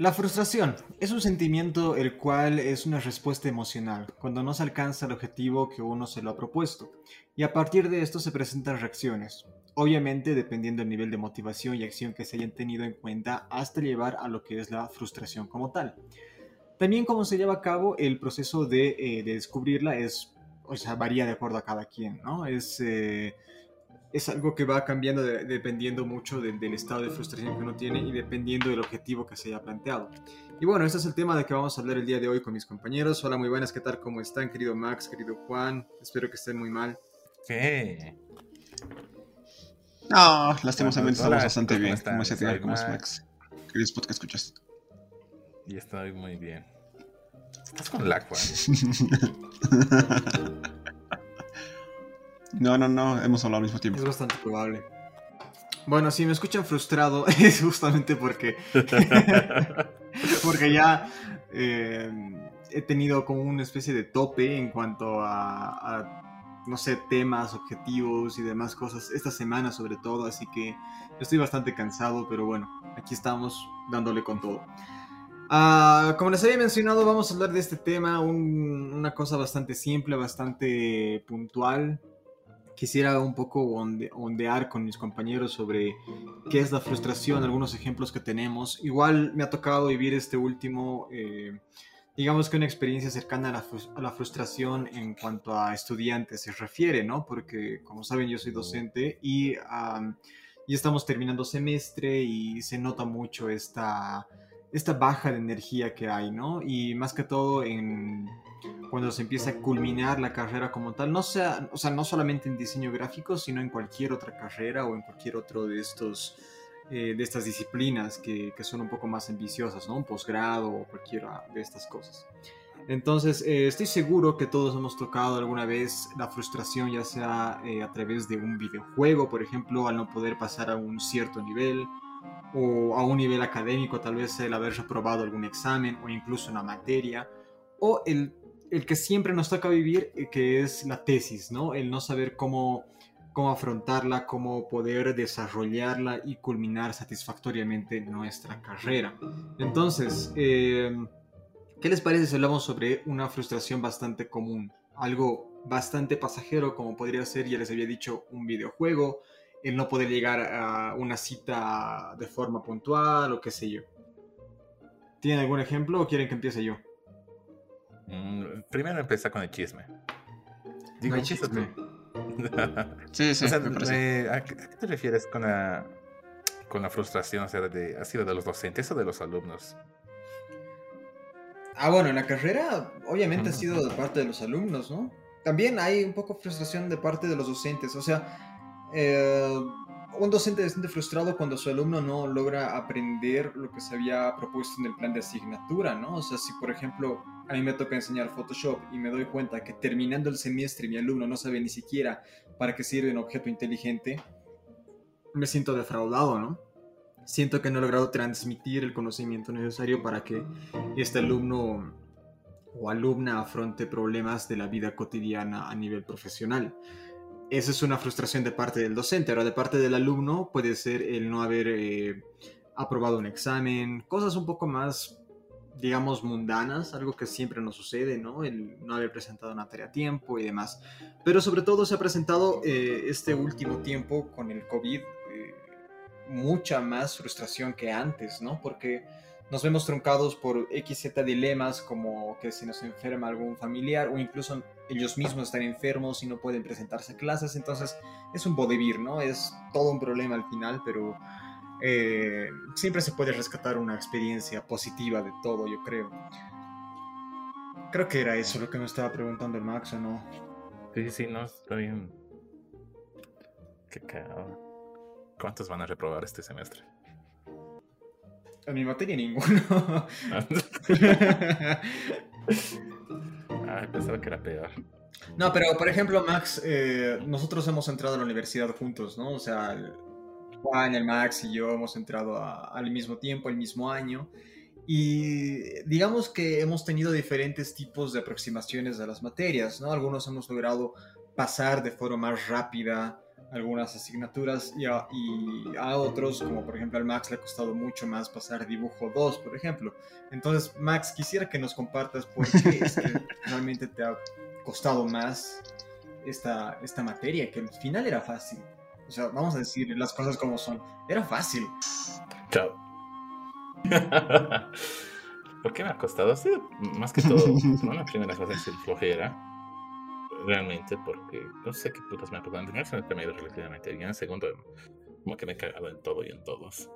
La frustración es un sentimiento el cual es una respuesta emocional cuando no se alcanza el objetivo que uno se lo ha propuesto y a partir de esto se presentan reacciones, obviamente dependiendo del nivel de motivación y acción que se hayan tenido en cuenta hasta llevar a lo que es la frustración como tal. También cómo se lleva a cabo el proceso de, eh, descubrirla es, o sea, varía de acuerdo a cada quien, ¿no? Es... Eh, es algo que va cambiando dependiendo mucho del, estado de frustración que uno tiene y dependiendo del objetivo que se haya planteado. Y bueno, este es el tema de que vamos a hablar el día de hoy con mis compañeros. Hola, muy buenas, ¿qué tal? ¿Cómo están, querido Max, querido Juan? Espero que estén muy mal. ¿Qué? No, lastimosamente estamos bastante bien. ¿Cómo se te ¿Cómo es Max? ¿Qué spot que escuchas? Y estoy muy bien. Estás con la Juan. No, no, no, hemos hablado al mismo tiempo. Es bastante probable. Bueno, si me escuchan frustrado es justamente porque... porque ya eh, he tenido como una especie de tope en cuanto a, no sé, temas, objetivos y demás cosas. Esta semana sobre todo, así que estoy bastante cansado, pero bueno, aquí estamos dándole con todo. Ah, como les había mencionado, vamos a hablar de este tema, una cosa bastante simple, bastante puntual, quisiera un poco ondear con mis compañeros sobre qué es la frustración, algunos ejemplos que tenemos. Igual me ha tocado vivir este último, eh, digamos que una experiencia cercana a la, frustración en cuanto a estudiantes se refiere, ¿no? Porque como saben yo soy docente y, y estamos terminando semestre y se nota mucho esta, esta baja de energía que hay, ¿no? Y más que todo en cuando se empieza a culminar la carrera como tal, no sea, o sea, no solamente en diseño gráfico, sino en cualquier otra carrera o en cualquier otro de estos eh, de estas disciplinas que, que, son un poco más ambiciosas, ¿no? Un posgrado o cualquiera de estas cosas. Entonces, eh, estoy seguro que todos hemos tocado alguna vez la frustración, ya sea eh, a través de un videojuego, por ejemplo, al no poder pasar a un cierto nivel, o a un nivel académico, tal vez el haber reprobado algún examen o incluso una materia, o el el que siempre nos toca vivir, eh, que es la tesis, ¿no? El no saber cómo, cómo afrontarla, cómo poder desarrollarla y culminar satisfactoriamente nuestra carrera. Entonces, em, ¿qué les parece si hablamos sobre una frustración bastante común? Algo bastante pasajero, como podría ser, ya les había dicho, un videojuego, el no poder llegar a una cita de forma puntual o qué sé yo. ¿Tienen algún ejemplo o quieren que empiece yo? Mm, primero empieza con el chisme. Digo, el chisme. sí, sí. ¿a, qué, te refieres con la, con la frustración? O sea, de, ¿ha sido de los docentes o de los alumnos? Ah, bueno, en la carrera obviamente ha sido de parte de los alumnos, ¿no? También hay un poco frustración de parte de los docentes. O sea, eh, un docente bastante frustrado cuando su alumno no logra aprender lo que se había propuesto en el plan de asignatura, ¿no? O sea, si por ejemplo a mí me toca enseñar Photoshop y me doy cuenta que terminando el semestre mi alumno no sabe ni siquiera para qué sirve un objeto inteligente, me siento defraudado, ¿no? Siento que no he logrado transmitir el conocimiento necesario para que este alumno o alumna afronte problemas de la vida cotidiana a nivel profesional esa es una frustración de parte del docente. Ahora, de parte del alumno puede ser el no haber eh, aprobado un examen, cosas un poco más, digamos, mundanas, algo que siempre nos sucede, ¿no? El no haber presentado una tarea a tiempo y demás. Pero sobre todo se ha presentado eh, este último tiempo con el COVID eh, mucha más frustración que antes, ¿no? Porque nos vemos truncados por XZ dilemas como que se nos enferma algún familiar o incluso ellos mismos están enfermos y no pueden presentarse a clases, entonces es un vodevir, ¿no? Es todo un problema al final, pero eh, siempre se puede rescatar una experiencia positiva de todo, yo creo. Creo que era eso lo que me estaba preguntando el Max, ¿o no? Sí, sí, no, está bien. Qué cagado. ¿Cuántos van a reprobar este semestre? En mi materia ninguno. ah, pensaba que era peor. No, pero por ejemplo, Max, eh, nosotros hemos entrado a la universidad juntos, ¿no? O sea, Juan, el Max y yo hemos entrado al mismo tiempo, al mismo año. Y digamos que hemos tenido diferentes tipos de aproximaciones a las materias, ¿no? Algunos hemos logrado pasar de forma más rápida algunas asignaturas y a, y a, otros, como por ejemplo al Max le ha costado mucho más pasar dibujo 2, por ejemplo. Entonces, Max, quisiera que nos compartas por qué es que realmente te ha costado más esta, esta materia, que al final era fácil. O sea, vamos a decir las cosas como son. Era fácil. Chao. ¿Por qué me ha costado? Ha sido más que todo, ¿no? la primera cosa es el flojera. Realmente, porque no sé qué putas me ha pasado. En primer semestre me ha ido relativamente bien. En segundo, como que me he cagado en todo y en todos.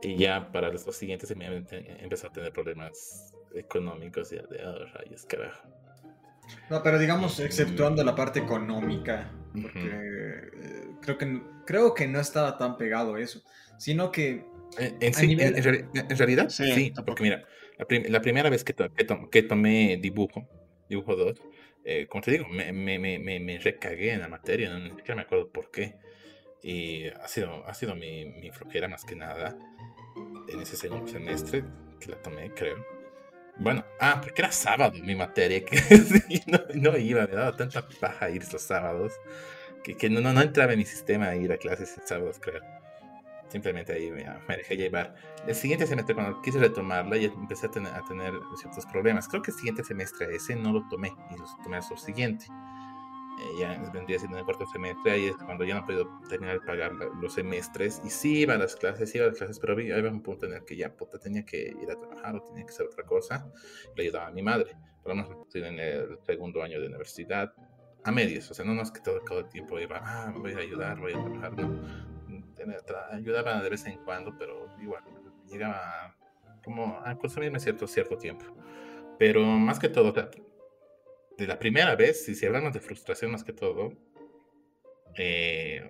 Y ya para los siguientes empezado a tener problemas económicos y de, oh, rayos, carajo. No, pero digamos, exceptuando la parte económica, porque eh, creo, que, creo que no estaba tan pegado eso, sino que... En, realidad, sí, porque mira, la, primera vez que, que, tomé dibujo, dibujo 2, eh, como te digo, me, me, me, me, recagué en la materia, no, ni siquiera me acuerdo por qué. Y ha sido, ha sido mi, mi flojera más que nada en ese segundo semestre que la tomé, creo bueno, ah, porque era sábado mi materia, que no, no, iba, me daba tanta paja ir los sábados, que, que no, no, no, entraba en mi sistema ir a clases los sábados, creo. Simplemente ahí me, me, dejé llevar. El siguiente semestre, cuando quise retomarla, ya empecé a tener, a tener ciertos problemas. Creo que el siguiente semestre ese no lo tomé, y lo tomé al siguiente. Eh, ya vendría siendo en el cuarto semestre, ahí es cuando ya no puedo terminar de pagar los semestres, y sí iba a las clases, iba a las clases, pero había un punto en el que ya puta, tenía que ir a trabajar o tenía que hacer otra cosa, le ayudaba a mi madre, por lo menos en el segundo año de universidad, a medios, o sea, no, no es que todo, todo el tiempo iba, ah, voy a ayudar, voy a trabajar, no, ayudaba de vez en cuando, pero igual, llegaba como a consumirme cierto, cierto tiempo. Pero más que todo, de la primera vez, y si hablamos de frustración más que todo, eh,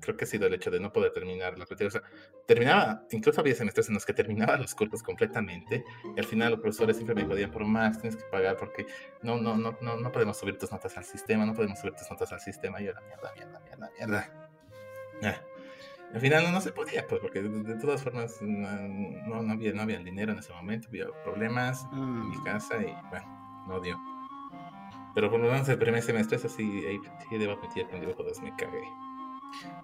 creo que ha sido el hecho de no poder terminar la O sea, terminaba, incluso había semestres en los que terminaba los cursos completamente y al final los profesores siempre me podían por más, tienes que pagar porque no, no, no, no, no podemos subir tus notas al sistema, no podemos subir tus notas al sistema. Y yo, la mierda, mierda, mierda, mierda. Ah. Al final no, no, se podía, pues, porque de, todas formas no, no, había, no había el dinero en ese momento, había problemas en mi mm. casa y bueno, no dio. Pero por lo menos el primer semestre, eso sí, sí debo admitir que 2 me cagué.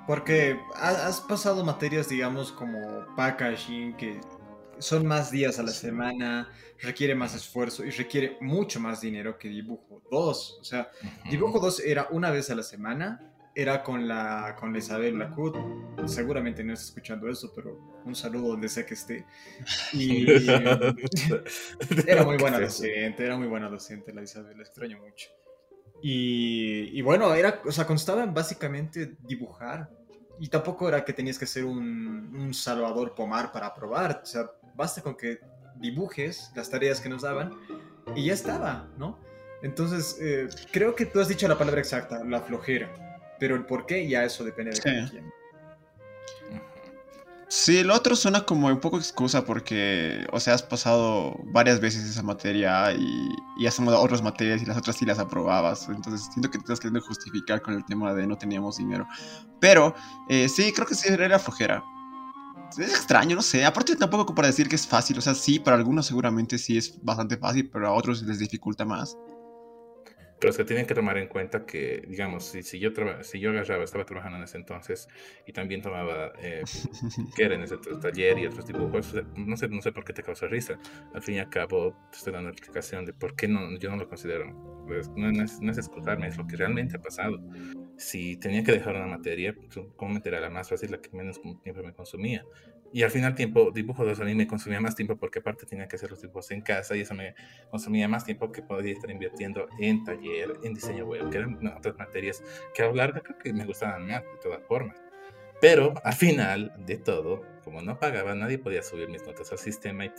Porque has pasado materias, digamos, como packaging, que son más días a la semana, requiere más esfuerzo y requiere mucho más dinero que dibujo 2. O sea, dibujo 2 era una vez a la semana, era con la, con la Isabel Lacut. Seguramente no está escuchando eso, pero un saludo donde sea que esté. Y era muy buena docente, era muy buena docente la Isabel, la extraño mucho. Y, bueno, era, o sea, constaba en básicamente dibujar. Y tampoco era que tenías que ser un, un Salvador Pomar para aprobar. O sea, basta con que dibujes las tareas que nos daban y ya estaba, ¿no? Entonces, eh, creo que tú has dicho la palabra exacta, la flojera. Pero el por qué ya eso depende de cada quien. Sí, el otro suena como un poco excusa porque, o sea, has pasado varias veces esa materia y, y has tomado otras materias y las otras sí las aprobabas. Entonces siento que te estás queriendo justificar con el tema de no teníamos dinero. Pero eh, sí, creo que sí era flojera. Es extraño, no sé. Aparte tampoco para decir que es fácil. O sea, sí, para algunos seguramente sí es bastante fácil, pero a otros les dificulta más. Pero que tienen que tomar en cuenta que, digamos, si, si yo si yo agarraba, estaba trabajando en ese entonces y también tomaba eh, que era en ese taller y otros dibujos, no sé, no sé por qué te causa risa. Al fin y al cabo, te estoy dando explicación de por qué no, yo no lo considero. Pues, no, es, no es excusarme, es lo que realmente ha pasado. Si tenía que dejar una materia, pues, ¿cómo era la más fácil, la que menos tiempo me consumía? Y al final tiempo, dibujo de a mí me consumía más tiempo porque aparte tenía que hacer los dibujos en casa y eso me consumía más tiempo que podía estar invirtiendo en taller, en diseño web, que eran otras materias que a lo largo creo que me gustaban más de todas formas. Pero al final de todo, como no pagaba, nadie podía subir mis notas al sistema y,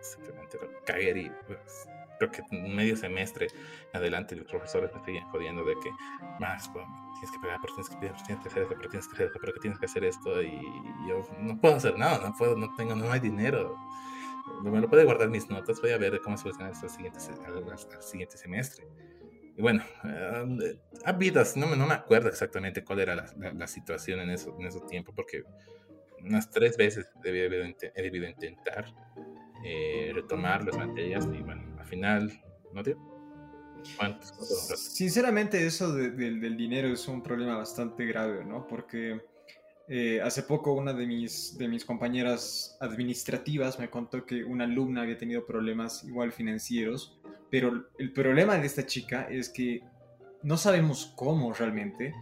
simplemente lo cagué y pues, creo que medio semestre adelante los profesores me seguían jodiendo de que más, pues, tienes que pegar, pero tienes que, tienes que hacer esto, pero tienes que hacer esto, pero tienes que hacer esto y yo no puedo hacer nada, no puedo, no tengo, no hay dinero. Me lo puedo guardar mis notas, voy a ver cómo solucionar esto al siguiente, siguiente semestre. Y bueno, uh, ha habido, no me, no me acuerdo exactamente cuál era la, la, situación en, eso, en ese tiempo, porque unas tres veces he debido intentar eh, retomar las materias y bueno, final no. Sinceramente, eso del dinero es un problema bastante grave, ¿no? Porque eh, hace poco una de mis, de mis compañeras administrativas me contó que una alumna había tenido problemas igual financieros, pero el problema de esta chica es que no sabemos cómo realmente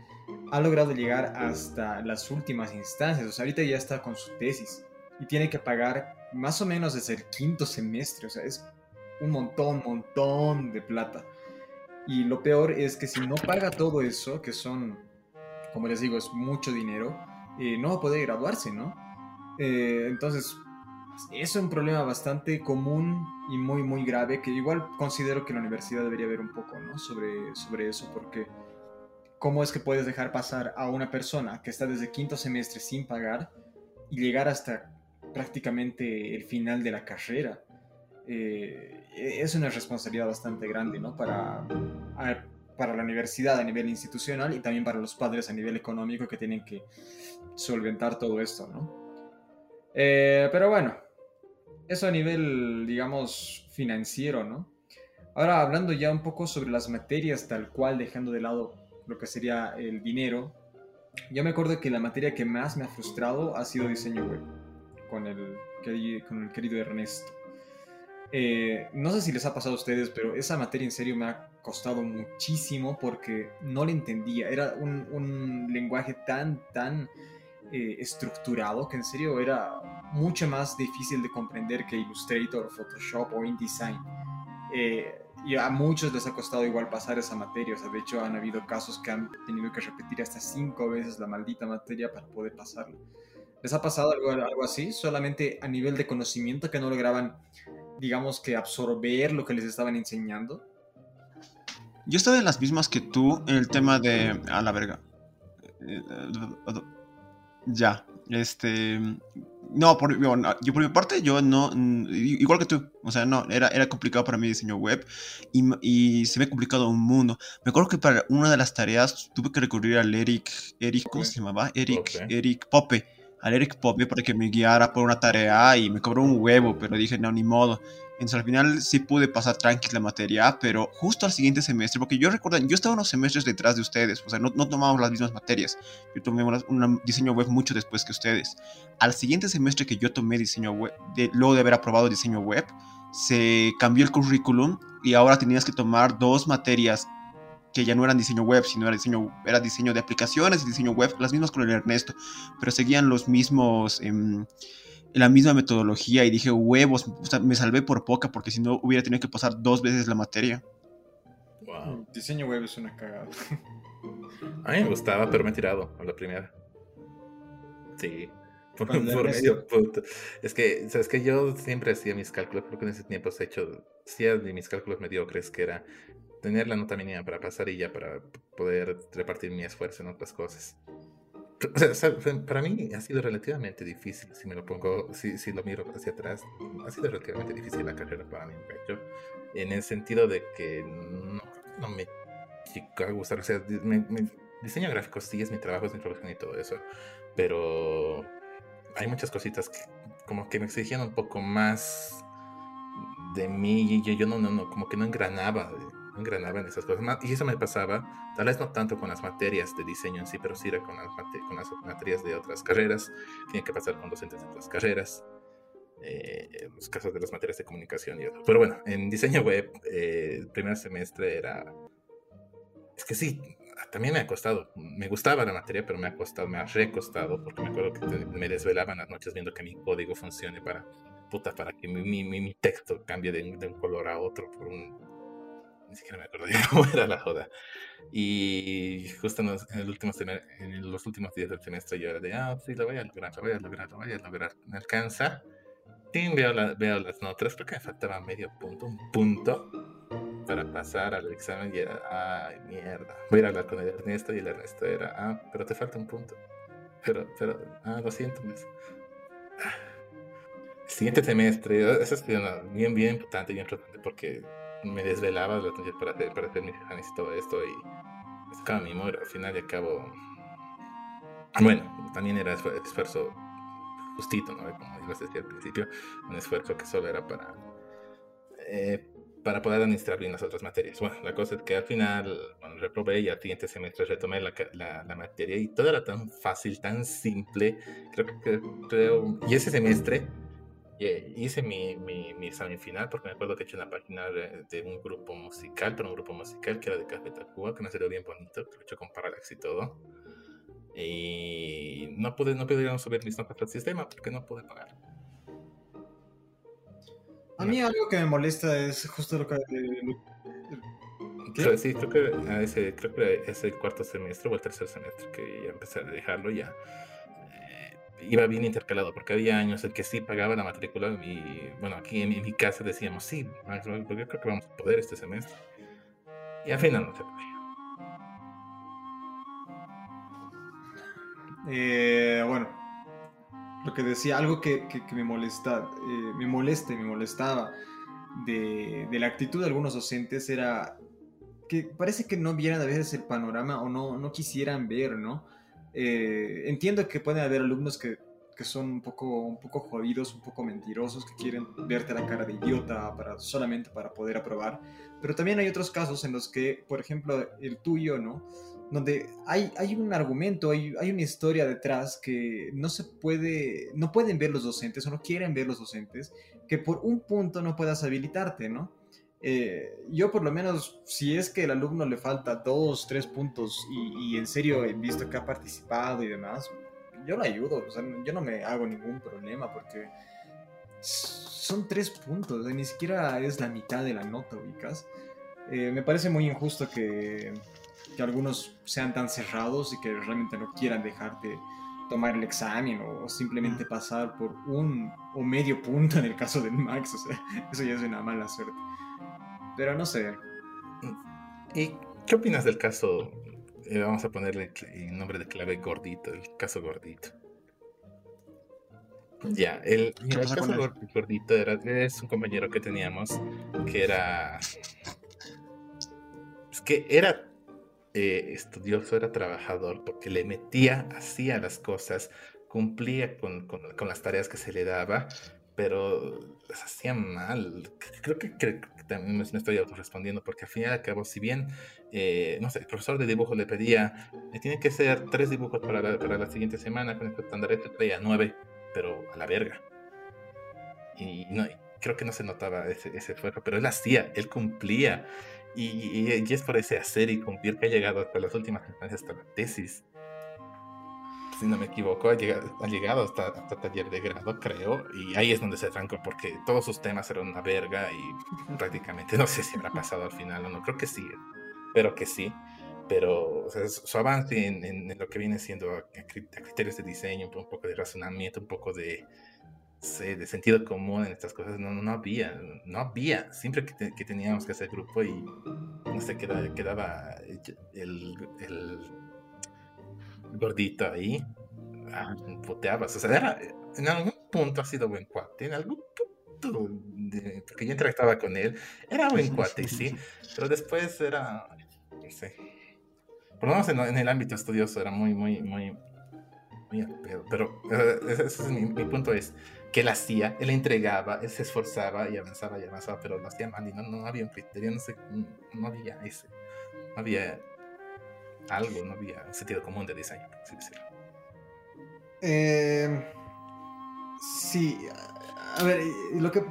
ha logrado llegar hasta las últimas instancias. O sea, ahorita ya está con su tesis y tiene que pagar más o menos desde el quinto semestre. O sea, es un montón, montón de plata. Y lo peor es que si no paga todo eso, que son, como les digo, es mucho dinero, eh, no va a poder graduarse, ¿no? Eh, entonces, es un problema bastante común y muy, muy grave que igual considero que la universidad debería ver un poco, ¿no? Sobre, sobre eso, porque ¿cómo es que puedes dejar pasar a una persona que está desde quinto semestre sin pagar y llegar hasta prácticamente el final de la carrera? Eh, es una responsabilidad bastante grande, ¿no? Para, para la universidad a nivel institucional y también para los padres a nivel económico que tienen que solventar todo esto, ¿no? Eh, pero bueno, eso a nivel, digamos, financiero, ¿no? Ahora hablando ya un poco sobre las materias tal cual, dejando de lado lo que sería el dinero, yo me acuerdo que la materia que más me ha frustrado ha sido diseño web, con el, con el querido Ernesto. Eh, no sé si les ha pasado a ustedes, pero esa materia en serio me ha costado muchísimo porque no la entendía. Era un, un lenguaje tan, tan eh, estructurado que en serio era mucho más difícil de comprender que Illustrator, Photoshop o InDesign. Eh, y a muchos les ha costado igual pasar esa materia. O sea, de hecho han habido casos que han tenido que repetir hasta cinco veces la maldita materia para poder pasarla. ¿Les ha pasado algo, algo así? Solamente a nivel de conocimiento que no lograban, digamos que absorber lo que les estaban enseñando. Yo estaba en las mismas que tú en el tema de... A la verga. Eh, ya, este... No, por, yo por mi parte, yo no, igual que tú, o sea, no, era, era complicado para mí diseño web y, y, se me ha complicado un mundo. Me acuerdo que para una de las tareas tuve que recurrir al Eric, Eric, ¿cómo se llamaba? Eric, Eric Pope, al Eric Pope para que me guiara por una tarea y me cobró un huevo, pero dije, no, ni modo. Entonces al final sí pude pasar tranquila la materia, pero justo al siguiente semestre, porque yo recuerdo, yo estaba unos semestres detrás de ustedes, o sea, no, no tomábamos las mismas materias. Yo tomé un diseño web mucho después que ustedes. Al siguiente semestre que yo tomé diseño web, de, luego de haber aprobado diseño web, se cambió el currículum y ahora tenías que tomar dos materias que ya no eran diseño web, sino era diseño, era diseño de aplicaciones y diseño web, las mismas con el Ernesto, pero seguían los mismos... Eh, la misma metodología y dije, huevos, me salvé por poca porque si no hubiera tenido que pasar dos veces la materia. Wow. Diseño web es una cagada. A mí me gustaba, pero me he tirado a la primera. Sí. Por, medio punto. Es que, ¿sabes que Yo siempre hacía mis cálculos, creo que en ese tiempo he hecho, hacía de mis cálculos mediocres, que era tener la nota mínima para pasar y ya para poder repartir mi esfuerzo en otras cosas. O sea, para mí ha sido relativamente difícil, si me lo pongo, si, si lo miro hacia atrás, ha sido relativamente difícil la carrera para mí, pecho, en el sentido de que no, no me a gustar, o sea, diseño gráfico sí es mi trabajo, es mi profesión y todo eso, pero hay muchas cositas que como que me exigían un poco más de mí y yo, yo no, no, no, como que no engranaba en esas cosas. Y eso me pasaba, tal vez no tanto con las materias de diseño en sí, pero sí era con las, materias de otras carreras. Tiene que pasar con docentes de otras carreras. Eh, los casos de las materias de comunicación y otros. Pero bueno, en diseño web, eh, el primer semestre era... Es que sí, también me ha costado. Me gustaba la materia, pero me ha costado, me ha recostado, porque me acuerdo que me desvelaban las noches viendo que mi código funcione para, puta, para que mi texto cambie de, de, un color a otro por un ni siquiera me acuerdo cómo era la joda. Y justo en los, en, el último en los últimos días del semestre yo era de, ah, sí, lo voy a lograr, lo voy a lograr, lo voy a lograr. Me alcanza. Y veo, veo las notas, creo que me faltaba medio punto, un punto para pasar al examen y era, ay, mierda. Voy a ir a hablar con el Ernesto y el Ernesto era, ah, pero te falta un punto. Pero, pero, ah, lo siento. Pues. Siguiente semestre, eso es bien, bien importante, bien importante porque me desvelaba para hacer, para hacer mis exámenes y todo esto y sacaba mi humor al final y al cabo bueno también era esfuerzo justito ¿no? como les decía al principio un esfuerzo que solo era para eh, para poder administrar bien las otras materias. Bueno, la cosa es que al final, bueno, reprobé y al siguiente semestre retomé la, la, la, materia y todo era tan fácil, tan simple. Creo que, creo, y ese semestre hice mi, mi, mi, examen final porque me acuerdo que he hecho una página de, un grupo musical, pero un grupo musical que era de Café Tacuba, que me salió bien bonito, que lo he hecho con Parallax y todo. Y no pude, no pude subir mis notas al sistema porque no pude pagar. A mí algo que me molesta es justo lo que... Sí, creo que, ese, creo que es el cuarto semestre o el tercer semestre que ya empecé a dejarlo ya iba bien intercalado, porque había años en que sí pagaba la matrícula y bueno, aquí en, mi casa decíamos, sí, yo creo que vamos a poder este semestre. Y al final no se podía. Eh, bueno, lo que decía, algo que, me molesta, eh, me molesta y me molestaba de, de, la actitud de algunos docentes era que parece que no vieran a veces el panorama o no, no quisieran ver, ¿no? Eh, entiendo que pueden haber alumnos que, que, son un poco, un poco jodidos, un poco mentirosos, que quieren verte la cara de idiota para, solamente para poder aprobar, pero también hay otros casos en los que, por ejemplo, el tuyo, ¿no? Donde hay, hay un argumento, hay, hay una historia detrás que no se puede, no pueden ver los docentes o no quieren ver los docentes, que por un punto no puedas habilitarte, ¿no? Eh, yo por lo menos, si es que el alumno le falta dos, tres puntos y, en serio he visto que ha participado y demás, yo lo ayudo, o sea, yo no me hago ningún problema porque son tres puntos, ni siquiera es la mitad de la nota, ubicas. Eh, me parece muy injusto que, que, algunos sean tan cerrados y que realmente no quieran dejarte tomar el examen o, simplemente pasar por un o medio punto en el caso del Max, o sea, eso ya es una mala suerte. Pero no sé. ¿Y qué opinas del caso? Eh, vamos a ponerle el nombre de clave gordito, el caso gordito. Ya, el, caso gordito era, es un compañero que teníamos que era. Es que era eh, estudioso, era trabajador, porque le metía, hacía las cosas, cumplía con, con las tareas que se le daba, pero las hacía mal. Creo que, también me, estoy autorrespondiendo, porque al fin y al cabo, si bien, eh, no sé, el profesor de dibujo le pedía, le tiene que hacer tres dibujos para la, para la siguiente semana, con este estándar este traía nueve, pero a la verga. Y, no, creo que no se notaba ese, esfuerzo, pero él hacía, él cumplía. Y, y, es por ese hacer y cumplir que ha llegado hasta las últimas instancias, hasta la tesis si no me equivoco, ha llegado, ha llegado hasta, taller de grado, creo, y ahí es donde se trancó, porque todos sus temas eran una verga y prácticamente no sé si habrá pasado al final o no, creo que sí, pero que sí. Pero su avance en, lo que viene siendo a, criterios de diseño, un poco de razonamiento, un poco de, de sentido común en estas cosas, no, no había, no había. Siempre que, teníamos que hacer grupo y no sé, quedaba, quedaba el, el gordito ahí, ah, puteabas. O sea, era, en algún punto ha sido buen cuate, en algún punto, porque yo interactuaba con él, era buen cuate, sí, pero después era, no sé, por lo menos en, el ámbito estudioso era muy, muy, muy, muy pero eh, ese es mi, punto es que él hacía, él entregaba, él se esforzaba y avanzaba y avanzaba, pero lo hacía mal y no, no había un criterio, no sé, no había ese, no había algo, no había sentido común de diseño, por así decirlo. Eh, sí, a ver, lo que,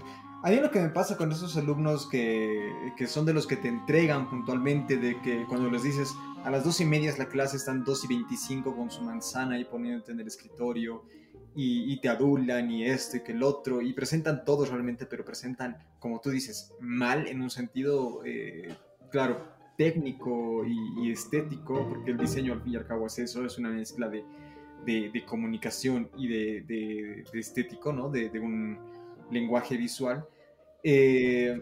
a mí lo que me pasa con esos alumnos que, que, son de los que te entregan puntualmente, de que cuando les dices a las dos y media la clase, están dos y veinticinco con su manzana ahí poniéndote en el escritorio y, te adulan y esto y que el otro y presentan todos realmente, pero presentan, como tú dices, mal en un sentido, eh, claro, técnico y, estético, porque el diseño al fin y al cabo es eso, es una mezcla de, de, comunicación y de, de, estético, ¿no? De, un lenguaje visual. Eh,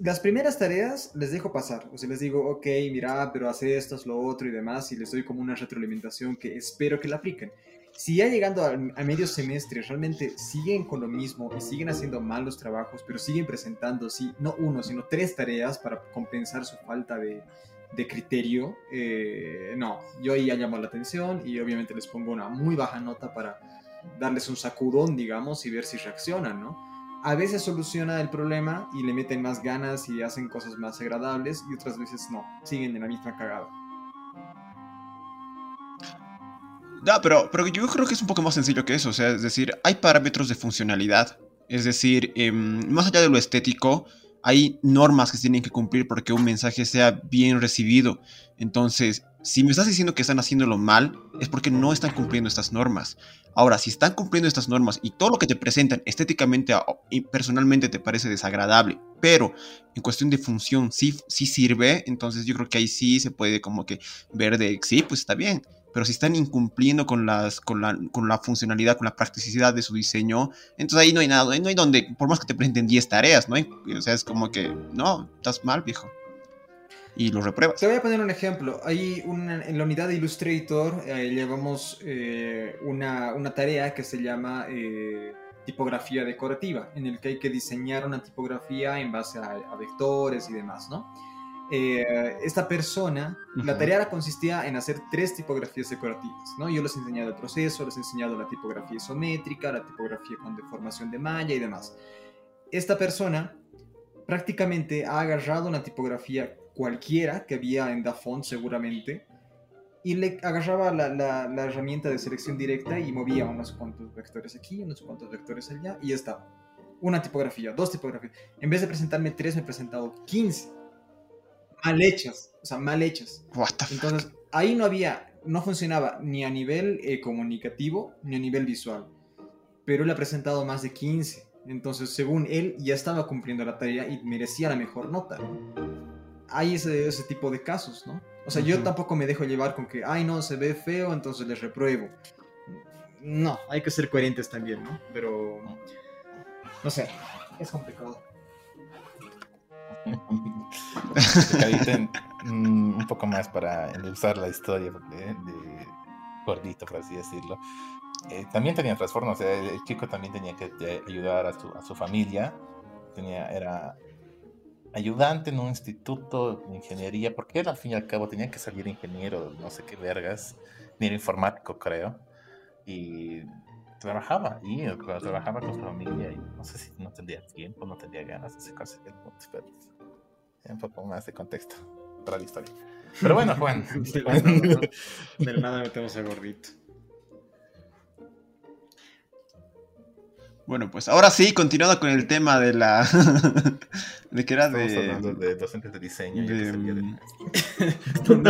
las primeras tareas les dejo pasar, o sea, les digo, ok, mira, pero hace esto, es lo otro y demás, y les doy como una retroalimentación que espero que la apliquen si ya llegando a, medio semestre realmente siguen con lo mismo y siguen haciendo mal los trabajos, pero siguen presentando, sí, no uno, sino tres tareas para compensar su falta de, criterio, eh, no, yo ahí ya llamo la atención y obviamente les pongo una muy baja nota para darles un sacudón, digamos, y ver si reaccionan, ¿no? a veces soluciona el problema y le meten más ganas y hacen cosas más agradables y otras veces no, siguen en la misma cagada. No, pero, pero yo creo que es un poco más sencillo que eso, o sea, es decir, hay parámetros de funcionalidad, es decir, em, más allá de lo estético, hay normas que se tienen que cumplir para que un mensaje sea bien recibido. Entonces, si me estás diciendo que están haciéndolo mal, es porque no están cumpliendo estas normas. Ahora, si están cumpliendo estas normas y todo lo que te presentan estéticamente y personalmente te parece desagradable, pero en cuestión de función sí, sí sirve, entonces yo creo que ahí sí se puede como que ver de, sí, pues está bien. Pero si están incumpliendo con, las, con, la, con la funcionalidad, con la practicidad de su diseño, entonces ahí no hay nada, no hay donde, por más que te presenten 10 tareas, ¿no? O sea, es como que, no, estás mal, viejo y lo repruebas. Te voy a poner un ejemplo. Hay en la unidad de Illustrator eh, llevamos eh, una, una, tarea que se llama eh, tipografía decorativa, en el que hay que diseñar una tipografía en base a, vectores y demás, ¿no? Esta persona, la tarea consistía en hacer tres tipografías decorativas, ¿no? Yo les he enseñado el proceso, les he enseñado la tipografía isométrica, la tipografía con deformación de malla y demás. Esta persona prácticamente ha agarrado una tipografía cualquiera que había en DaFont seguramente, y le agarraba la, la, herramienta de selección directa y movía unos cuantos vectores aquí, unos cuantos vectores allá, y ya estaba. Una tipografía, dos tipografías. En vez de presentarme tres, me he presentado 15. Mal hechas, o sea, mal hechas. Entonces, ahí no había, no funcionaba ni a nivel eh, comunicativo ni a nivel visual. Pero él ha presentado más de 15. Entonces, según él, ya estaba cumpliendo la tarea y merecía la mejor nota hay ese, ese tipo de casos, ¿no? O sea, yo tampoco me dejo llevar con que, ay, no, se ve feo, entonces les repruebo. No, hay que ser coherentes también, ¿no? Pero, no sé, es complicado. Mm, un poco más para usar la historia de, gordito, por así decirlo. Eh, también tenía trastornos, o sea, el chico también tenía que eh, ayudar a su, familia. Era ayudante en un instituto de ingeniería, porque él al fin y al cabo tenía que salir ingeniero, no sé qué vergas, ni era informático creo, y trabajaba y trabajaba con su familia no sé si no tendría tiempo, no tendría ganas hacer el pero un poco más de contexto para la historia. Pero bueno, Juan. de nada metemos a gordito. Bueno, pues ahora sí, continuando con el tema de la. de que era de. hablando de docentes de diseño. Mm,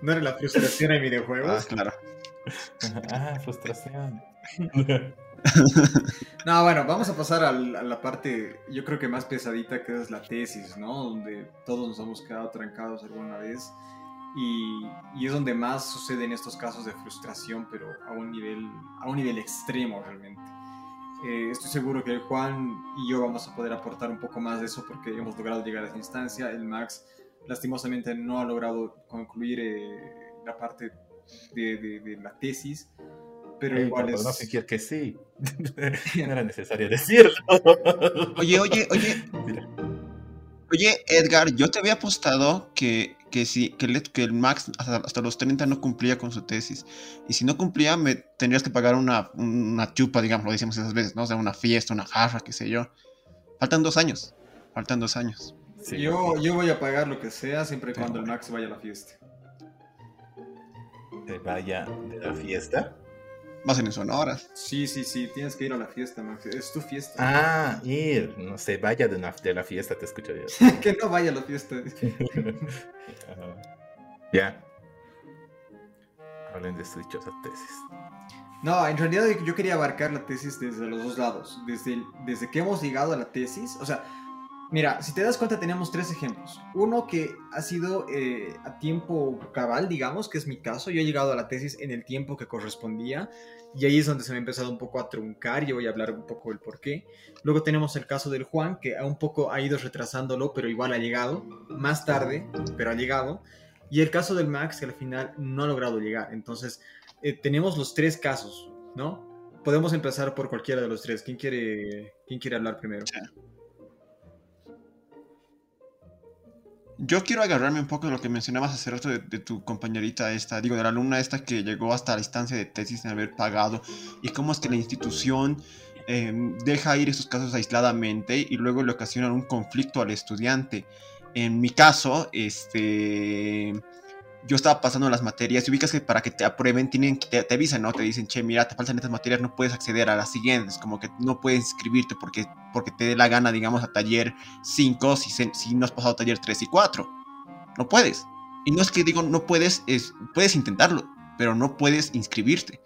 no, era la, frustración en videojuegos. Ah, claro. ah, frustración. No, bueno, vamos a pasar a la parte, yo creo que más pesadita, que es la tesis, ¿no? Donde todos nos hemos quedado trancados alguna vez. Y, es donde más suceden estos casos de frustración, pero a un nivel, a un nivel extremo realmente. Eh, estoy seguro que Juan y yo vamos a poder aportar un poco más de eso porque hemos logrado llegar a esa instancia. El Max lastimosamente no ha logrado concluir eh, la parte de, la tesis, pero igual es... No sé que sí. no era necesario decirlo. oye, oye, oye. Oye, Edgar, yo te había apostado que, que, si, que, el, Max hasta, los 30 no cumplía con su tesis. Y si no cumplía, me tendrías que pagar una, una chupa, digamos, lo decimos esas veces, ¿no? O sea, una fiesta, una jarra, qué sé yo. Faltan dos años. Faltan dos años. yo, yo voy a pagar lo que sea siempre y cuando el Max vaya a la fiesta. ¿Que vaya de la fiesta? Más en Sonora. Sí, sí, sí, tienes que ir a la fiesta, Max. Es tu fiesta. Ah, ir. No sé, vaya de, de la fiesta, te escucho yo. que no vaya a la fiesta. Ya. Hablen de su dichosa tesis. No, en realidad yo quería abarcar la tesis desde los dos lados. Desde, desde que hemos llegado a la tesis. O sea, Mira, si te das cuenta tenemos tres ejemplos. Uno que ha sido eh, a tiempo cabal, digamos, que es mi caso. Yo he llegado a la tesis en el tiempo que correspondía y ahí es donde se me ha empezado un poco a truncar y voy a hablar un poco del por qué. Luego tenemos el caso del Juan, que un poco ha ido retrasándolo, pero igual ha llegado. Más tarde, pero ha llegado. Y el caso del Max, que al final no ha logrado llegar. Entonces, eh, tenemos los tres casos, ¿no? Podemos empezar por cualquiera de los tres. ¿Quién quiere, quién quiere hablar primero? Yo quiero agarrarme un poco de lo que mencionabas hace rato de, tu compañerita esta, digo, de la alumna esta que llegó hasta la instancia de tesis sin haber pagado y cómo es que la institución em, deja ir esos casos aisladamente y luego le ocasionan un conflicto al estudiante. En mi caso, este, yo estaba pasando las materias y ubicas que para que te aprueben tienen te, te avisan, ¿no? Te dicen, che, mira, te faltan estas materias, no puedes acceder a las siguientes, como que no puedes inscribirte porque, porque te dé la gana, digamos, a taller 5 si, si no has pasado taller 3 y 4. No puedes. Y no es que digo, no puedes, es, puedes intentarlo, pero no puedes inscribirte.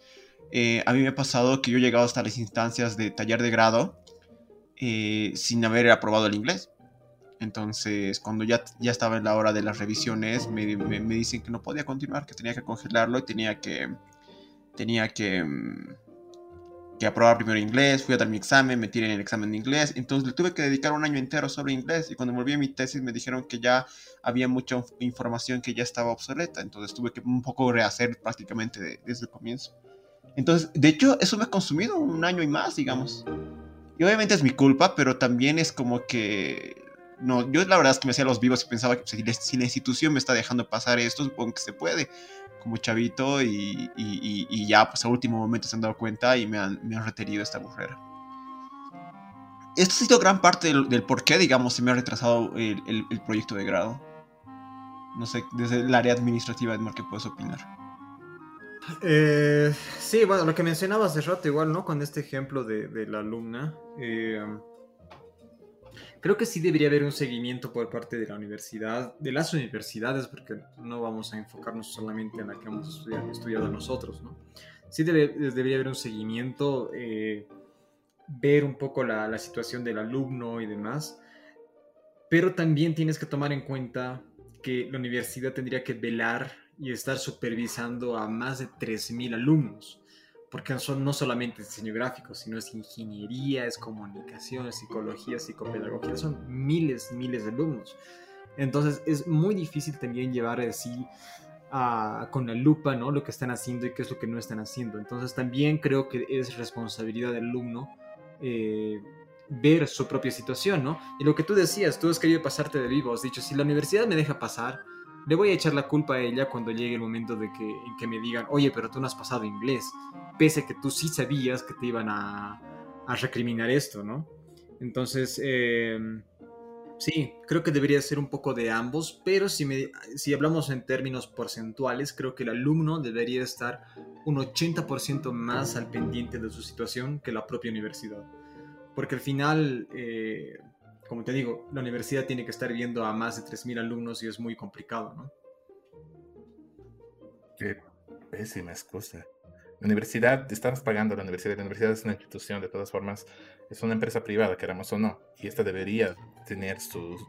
Eh, a mí me ha pasado que yo he llegado hasta las instancias de taller de grado eh, sin haber aprobado el inglés. Entonces, cuando ya, ya estaba en la hora de las revisiones, me, me, dicen que no podía continuar, que tenía que congelarlo y tenía que, tenía que, mm, que aprobar primero inglés. Fui a dar mi examen, me tiré en el examen de inglés. Entonces, le tuve que dedicar un año entero sobre inglés. Y cuando volví a mi tesis, me dijeron que ya había mucha información que ya estaba obsoleta. Entonces, tuve que un poco rehacer prácticamente desde el comienzo. Entonces, de hecho, eso me ha consumido un año y más, digamos. Y obviamente es mi culpa, pero también es como que no, yo la verdad es que me hacía los vivos y pensaba que si, la institución me está dejando pasar esto, supongo que se puede, como chavito, y, ya, pues a último momento se han dado cuenta y me han, me retenido esta burrera. Esto ha sido gran parte del, por qué, digamos, se me ha retrasado el, proyecto de grado. No sé, desde el área administrativa, Edmar, ¿qué puedes opinar? Eh, sí, bueno, lo que mencionabas de rato, igual, ¿no? Con este ejemplo de, de la alumna. Eh, Creo que sí debería haber un seguimiento por parte de la universidad, de las universidades, porque no vamos a enfocarnos solamente en la que hemos estudiado, nosotros, ¿no? Sí debería haber un seguimiento, eh, ver un poco la, la situación del alumno y demás, pero también tienes que tomar en cuenta que la universidad tendría que velar y estar supervisando a más de 3.000 alumnos porque son no solamente diseño gráfico, sino es ingeniería, es comunicación, es psicología, psicopedagogía, son miles, miles de alumnos. Entonces es muy difícil también llevar así con la lupa, ¿no? Lo que están haciendo y qué es lo que no están haciendo. Entonces también creo que es responsabilidad del alumno eh, ver su propia situación, ¿no? Y lo que tú decías, tú has querido pasarte de vivo, has dicho, si la universidad me deja pasar, le voy a echar la culpa a ella cuando llegue el momento de que, en que me digan, oye, pero tú no has pasado inglés, pese a que tú sí sabías que te iban a, recriminar esto, ¿no? Entonces, em, sí, creo que debería ser un poco de ambos, pero si, si hablamos en términos porcentuales, creo que el alumno debería estar un 80% más al pendiente de su situación que la propia universidad. Porque al final, eh, como te digo, la universidad tiene que estar viendo a más de 3.000 alumnos y es muy complicado, ¿no? Qué pésima excusa. La universidad, estamos pagando la universidad, la universidad es una institución de todas formas, es una empresa privada, queramos o no, y esta debería tener sus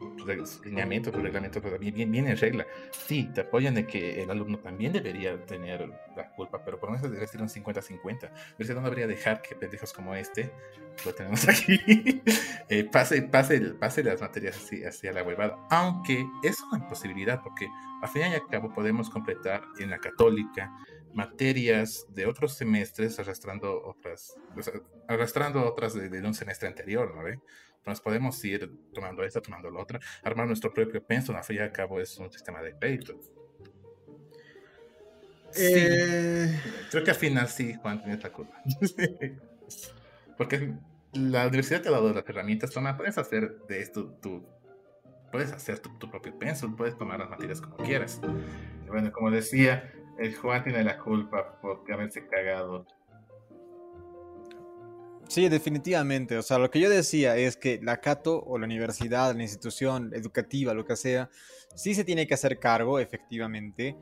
lineamientos, sus reglamentos bien, bien en regla. Sí, te apoyan de que el alumno también debería tener la culpa, pero por lo menos debería ser un 50-50. La universidad no debería dejar que pendejos como este, lo tenemos aquí, eh, pase, pase, pase las materias así, hacia la huevada. Aunque es una imposibilidad, porque a fin y al cabo podemos completar en la católica, materias de otros semestres arrastrando otras, arrastrando otras de, un semestre anterior, ¿no ve? Nos podemos ir tomando esta, tomando la otra, armar nuestro propio pensum, al fin y al cabo es un sistema de crédito. Eh, creo que al final sí, Juan tiene esta culpa. Porque la universidad te ha dado las herramientas, toma, puedes hacer de esto tu, puedes hacer tu, tu propio pensum, puedes tomar las materias como quieras. bueno, como decía, el Juan tiene la culpa por haberse cagado. Sí, definitivamente. O sea, lo que yo decía es que la Cato o la universidad, la institución educativa, lo que sea, sí se tiene que hacer cargo, efectivamente,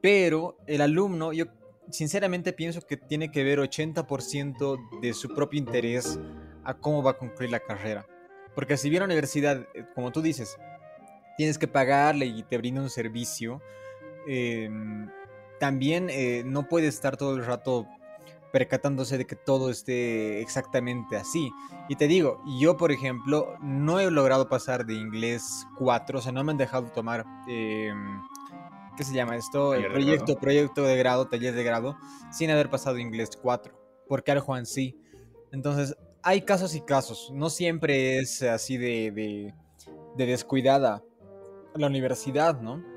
pero el alumno, yo sinceramente pienso que tiene que ver 80% de su propio interés a cómo va a concluir la carrera. Porque si bien la universidad, eh, como tú dices, tienes que pagarle y te brinda un servicio, eh, también eh, no puede estar todo el rato percatándose de que todo esté exactamente así. Y te digo, yo por ejemplo no he logrado pasar de inglés 4, o sea, no me han dejado tomar, em, ¿qué se llama esto? El proyecto, proyecto de grado, taller de grado, sin haber pasado inglés 4, porque al Juan sí. Entonces, hay casos y casos, no siempre es así de, de, de descuidada la universidad, ¿no?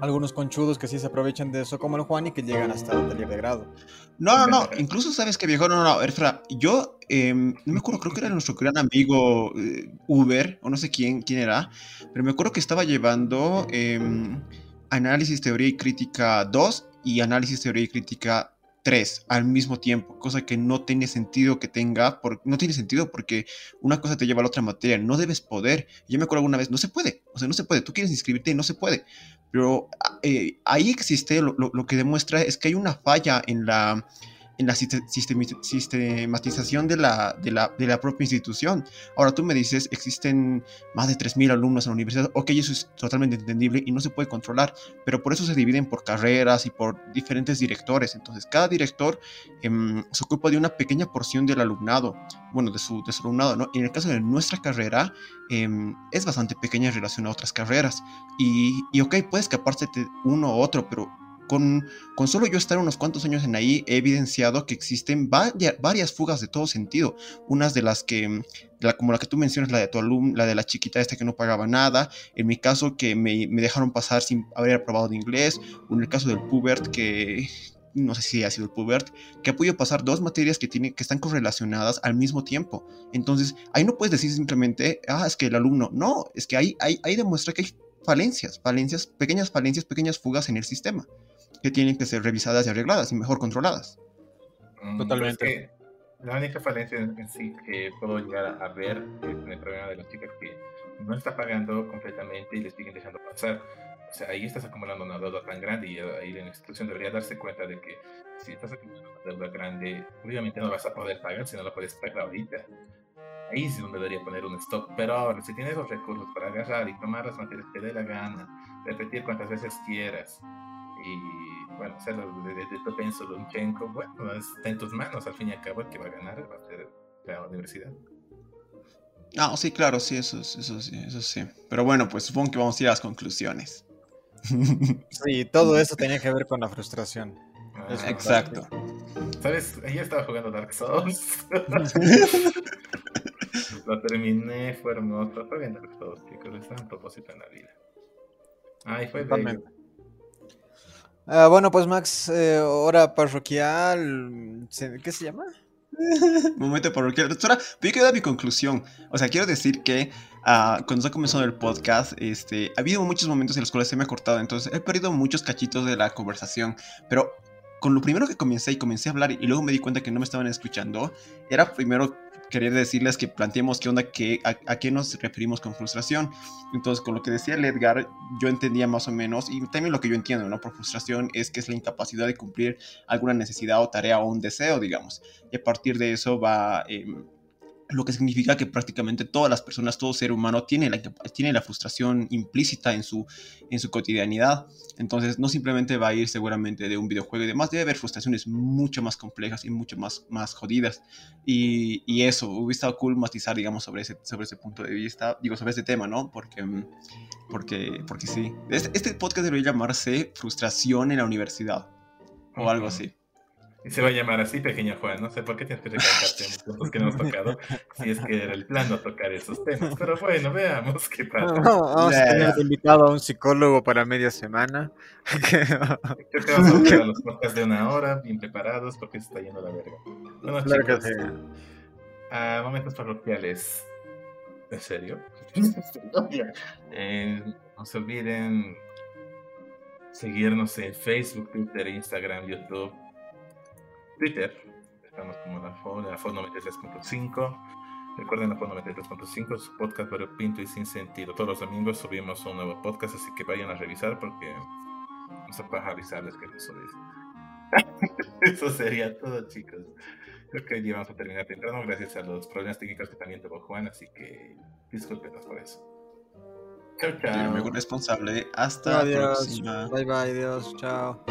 Algunos conchudos que sí se aprovechan de eso, como el Juan, y que llegan hasta el de grado. No, no, no. Incluso sabes que viejo, no, no, Erfra, yo em, no me acuerdo, creo que era nuestro gran amigo eh, Uber, o no sé quién, quién era, pero me acuerdo que estaba llevando em, análisis, teoría y crítica 2 y análisis, teoría y crítica 3 al mismo tiempo, cosa que no tiene sentido que tenga, por, no tiene sentido porque una cosa te lleva a la otra materia, no debes poder. Yo me acuerdo alguna vez, no se puede, o sea, no se puede, tú quieres inscribirte y no se puede, pero eh, ahí existe, lo, lo, que demuestra es que hay una falla en la, en la sistematización de la, propia institución. Ahora tú me dices, existen más de 3.000 alumnos en la universidad, ok, eso es totalmente entendible y no se puede controlar, pero por eso se dividen por carreras y por diferentes directores. Entonces, cada director em, se ocupa de una pequeña porción del alumnado, bueno, de su, de su alumnado, ¿no? En el caso de nuestra carrera, em, es bastante pequeña en relación a otras carreras. Y, y ok, puede escaparse uno u otro, pero con, solo yo estar unos cuantos años en ahí, he evidenciado que existen varias fugas de todo sentido. Unas de las que, como la que tú mencionas, la de tu alumno, la de la chiquita esta que no pagaba nada. En mi caso, que me, dejaron pasar sin haber aprobado de inglés. O en el caso del Pubert, que, no sé si ha sido el Pubert, que ha podido pasar dos materias que, tiene, que están correlacionadas al mismo tiempo. Entonces, ahí no puedes decir simplemente, ah, es que el alumno, no, es que ahí, ahí, ahí demuestra que hay falencias, falencias, pequeñas falencias, pequeñas fugas en el sistema que tienen que ser revisadas y arregladas y mejor controladas. Mm, Totalmente. la única falencia en sí que puedo llegar a ver en el problema de las chicas que no está pagando completamente y les siguen dejando pasar. O sea, ahí estás acumulando una deuda tan grande y ahí la institución debería darse cuenta de que si estás acumulando una deuda grande, obviamente no vas a poder pagar si no lo puedes pagar ahorita. Ahí sí donde debería poner un stop. Pero ahora, si tienes los recursos para agarrar y tomar las materias que te dé la gana, repetir cuantas veces quieras, y bueno, hacerlo de, de, de un Chenko, bueno, está en tus manos, al fin y al cabo el que va a ganar va a ser la universidad. Ah, sí, claro, sí, eso, eso sí, eso sí. Pero bueno, pues supongo que vamos a ir a las conclusiones. Sí, todo eso tenía que ver con la frustración. Ah, exacto. ¿Sabes? Ella estaba jugando Dark Souls. Lo terminé, fue hermoso. Fue bien Dark Souls, chicos. Está un propósito en la vida. Ay, fue bello. Ah, bueno, pues Max, eh, hora parroquial, ¿qué se llama? Momento parroquial. Doctora, yo quiero dar mi conclusión. O sea, quiero decir que uh, cuando ha comenzado el podcast, este, ha habido muchos momentos en los cuales se me ha cortado, entonces he perdido muchos cachitos de la conversación, pero con lo primero que comencé y comencé a hablar y luego me di cuenta que no me estaban escuchando, era primero quería decirles que planteemos qué onda, qué, a, qué nos referimos con frustración. Entonces, con lo que decía el Edgar, yo entendía más o menos, y también lo que yo entiendo, ¿no? Por frustración es que es la incapacidad de cumplir alguna necesidad o tarea o un deseo, digamos. Y a partir de eso va... Em, lo que significa que prácticamente todas las personas, todo ser humano tiene la, tiene la frustración implícita en su, en su cotidianidad. Entonces no simplemente va a ir seguramente de un videojuego y demás, debe haber frustraciones mucho más complejas y mucho más, más jodidas. Y, y eso, hubiera estado cool matizar, digamos, sobre ese, sobre ese punto de vista, digo, sobre este tema, ¿no? Porque, porque, porque sí. Este, este podcast debería llamarse Frustración en la Universidad o algo así. Y se va a llamar así, pequeño Juan. No sé por qué tienes que recalcarte en los puntos que no hemos tocado, si es que era el plan no tocar esos temas. Pero bueno, veamos qué pasa. vamos a tener invitado a un psicólogo para media semana. Creo que vamos a tocar los podcasts de una hora, bien preparados, porque se está yendo la verga. Bueno, chicos, a momentos parroquiales. ¿En serio? eh, no se olviden seguirnos en Facebook, Twitter, Instagram, YouTube Twitter. Estamos como la FO, la FO 93.5. Recuerden la FO 93.5, su podcast pinto y sin sentido. Todos los domingos subimos un nuevo podcast, así que vayan a revisar porque vamos a avisarles que eso Eso sería todo, chicos. Creo que hoy vamos a terminar temprano gracias a los problemas técnicos que también tuvo Juan, así que discúlpenos por eso. Chao, chao. Yo me hago responsable. Hasta la próxima. Bye, bye, adiós. Chao.